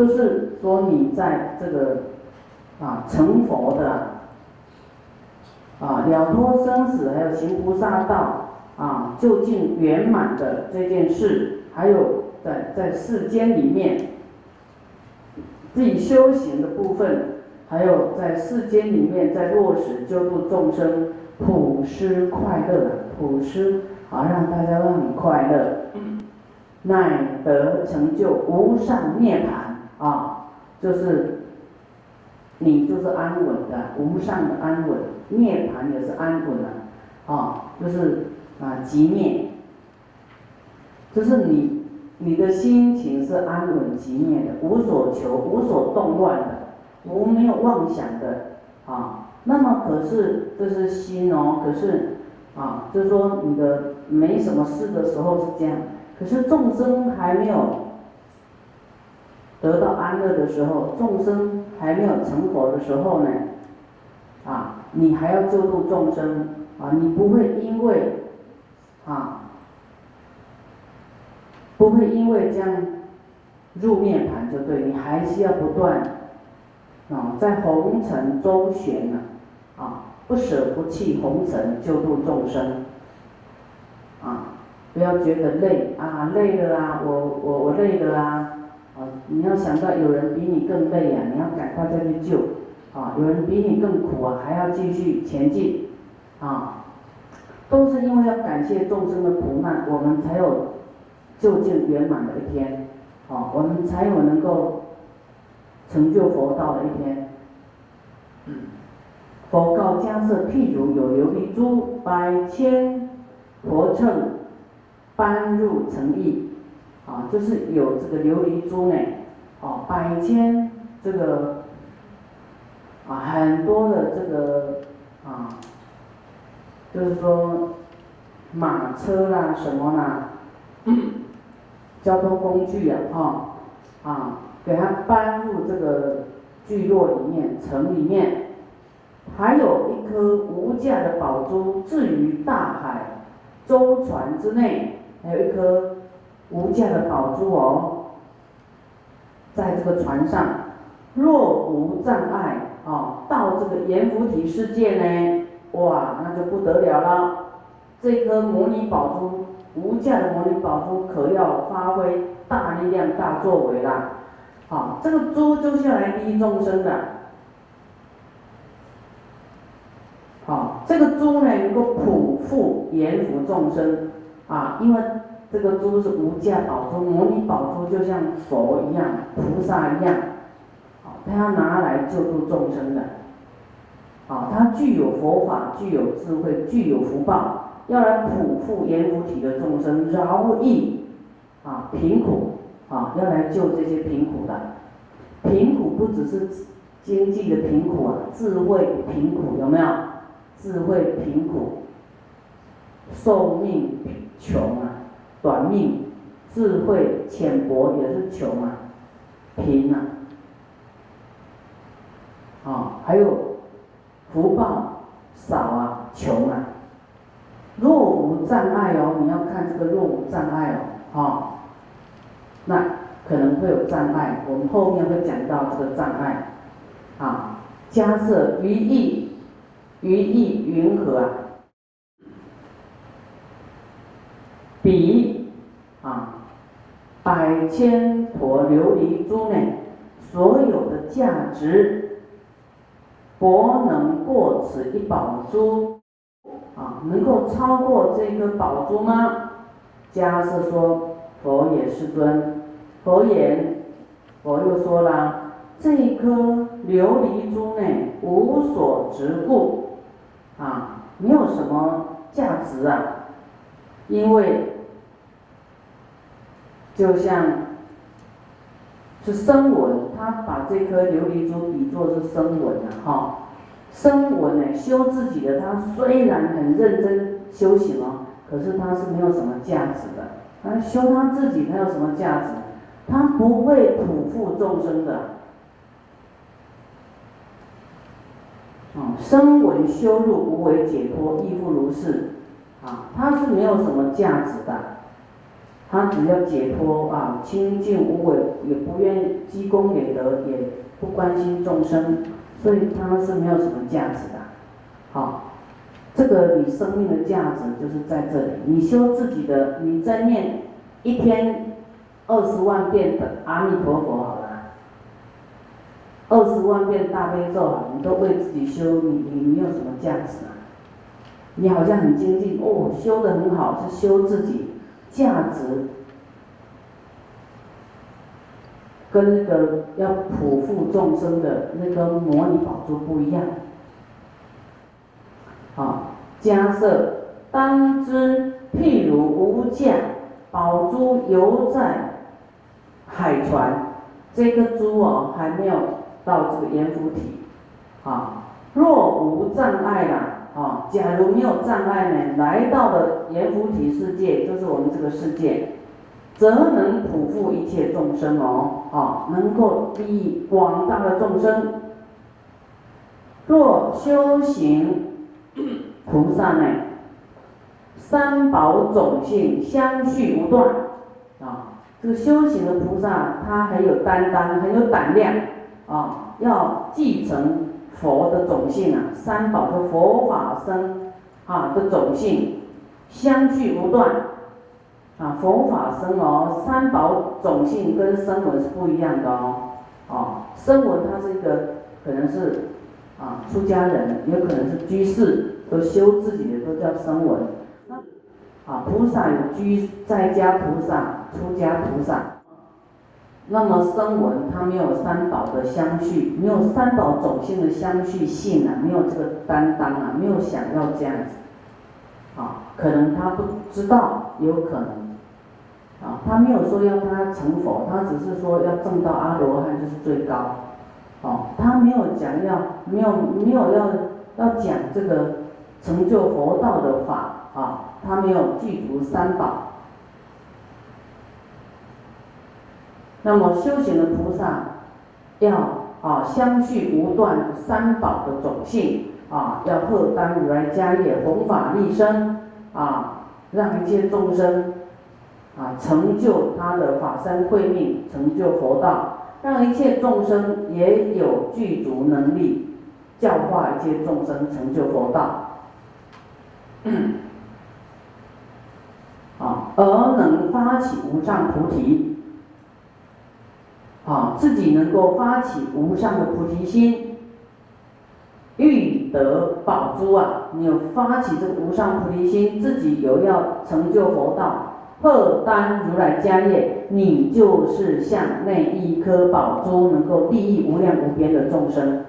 就是说你在这个啊成佛的啊了脱生死，还有行菩萨道啊究竟圆满的这件事，还有在在世间里面自己修行的部分，还有在世间里面在落实救度众生，普施快乐，普施啊让大家都很快乐。乃得成就无上涅槃啊，就是你就是安稳的，无上的安稳，涅槃也是安稳的啊，就是啊极灭，就是你你的心情是安稳极灭的，无所求，无所动乱的，无没有妄想的啊。那么可是这是心哦，可是啊，就是说你的没什么事的时候是这样。可是众生还没有得到安乐的时候，众生还没有成佛的时候呢，啊，你还要救度众生啊，你不会因为啊，不会因为这样入涅盘就对，你还是要不断啊，在红尘周旋呢，啊，不舍不弃红尘救度众生，啊。不要觉得累啊，累了啊，我我我累了，啊，你要想到有人比你更累啊，你要赶快再去救，啊，有人比你更苦啊，还要继续前进，啊，都是因为要感谢众生的苦难，我们才有就近圆满的一天，啊，我们才有能够成就佛道的一天。佛告迦叶，譬如有琉璃珠，百千佛称。搬入诚意，啊，就是有这个琉璃珠呢，哦，百千这个啊，很多的这个啊，就是说马车啦什么啦，交通工具啊，哈，啊，给它搬入这个聚落里面、城里面，还有一颗无价的宝珠置于大海舟船之内。还有一颗无价的宝珠哦，在这个船上，若无障碍啊，到这个阎浮提世界呢，哇，那就不得了了。这颗摩尼宝珠，无价的摩尼宝珠，可要发挥大力量、大作为啦。好，这个珠就是要来利益众生的。好，这个珠呢，能够普覆阎浮众生。啊，因为这个珠是无价宝珠，摩尼宝珠就像佛一样，菩萨一样，啊，他要拿来救度众生的，啊，他具有佛法，具有智慧，具有福报，要来普覆阎浮体的众生，饶益啊贫苦，啊，要来救这些贫苦的，贫苦不只是经济的贫苦啊，智慧贫苦有没有？智慧贫苦，寿命。穷，短命，智慧浅薄也是穷啊，贫啊，啊，还有福报少啊，穷啊，若无障碍哦，你要看这个若无障碍哦，啊，那可能会有障碍，我们后面会讲到这个障碍，啊，加设于意，于意云何啊？比喻啊，百千坨琉璃珠呢，所有的价值，博能过此一宝珠啊，能够超过这颗宝珠吗？迦是说佛也是尊，佛言，佛又说了，这颗琉璃珠呢，无所值故啊，没有什么价值啊。因为就像是声闻，他把这颗琉璃珠比作是声闻的，哈，声闻呢修自己的，他虽然很认真修行哦，可是他是没有什么价值的。他修他自己，他有什么价值？他不会普覆众生的。啊，声闻修入无为解脱，亦复如是。啊，他是没有什么价值的，他只要解脱啊，清净无为，也不愿积功累德，也不关心众生，所以他是没有什么价值的。好，这个你生命的价值就是在这里。你修自己的，你在念一天二十万遍的阿弥陀佛好了，二十万遍大悲咒啊，你都为自己修，你你你有什么价值啊？你好像很精进哦，修的很好，是修自己。价值跟那个要普护众生的那个模拟宝珠不一样。啊，假设当知譬如无价宝珠犹在海船，这个珠哦还没有到这个阎浮提。啊，若无障碍啦。啊，假如没有障碍呢，来到了阎浮提世界，就是我们这个世界，则能普护一切众生哦，啊，能够利益广大的众生。若修行菩萨呢，三宝种性相续无断，啊，这个修行的菩萨他很有担当，很有胆量，啊，要继承。佛的种性啊，三宝的佛法僧啊的种性相续不断啊，佛法僧哦，三宝种性跟声闻是不一样的哦，哦，声闻他是一个可能是啊出家人，也可能是居士，都修自己的都叫声闻，那啊菩萨有居在家菩萨、出家菩萨。那么声闻它没有三宝的相续，没有三宝种性的相续性啊，没有这个担当啊，没有想要这样子，啊，可能他不知道，也有可能，啊，他没有说要他成佛，他只是说要证到阿罗汉就是最高，哦，他没有讲要没有没有要要讲这个成就佛道的法啊，他没有具足三宝。那么修行的菩萨，要啊相续无断三宝的种性啊，要贺当如来家业，弘法利生啊，让一切众生啊成就他的法身慧命，成就佛道，让一切众生也有具足能力教化一切众生成就佛道，啊，而能发起无上菩提。啊，自己能够发起无上的菩提心，欲得宝珠啊！你有发起这个无上菩提心，自己有要成就佛道，破担如来家业，你就是像那一颗宝珠，能够利益无量无边的众生。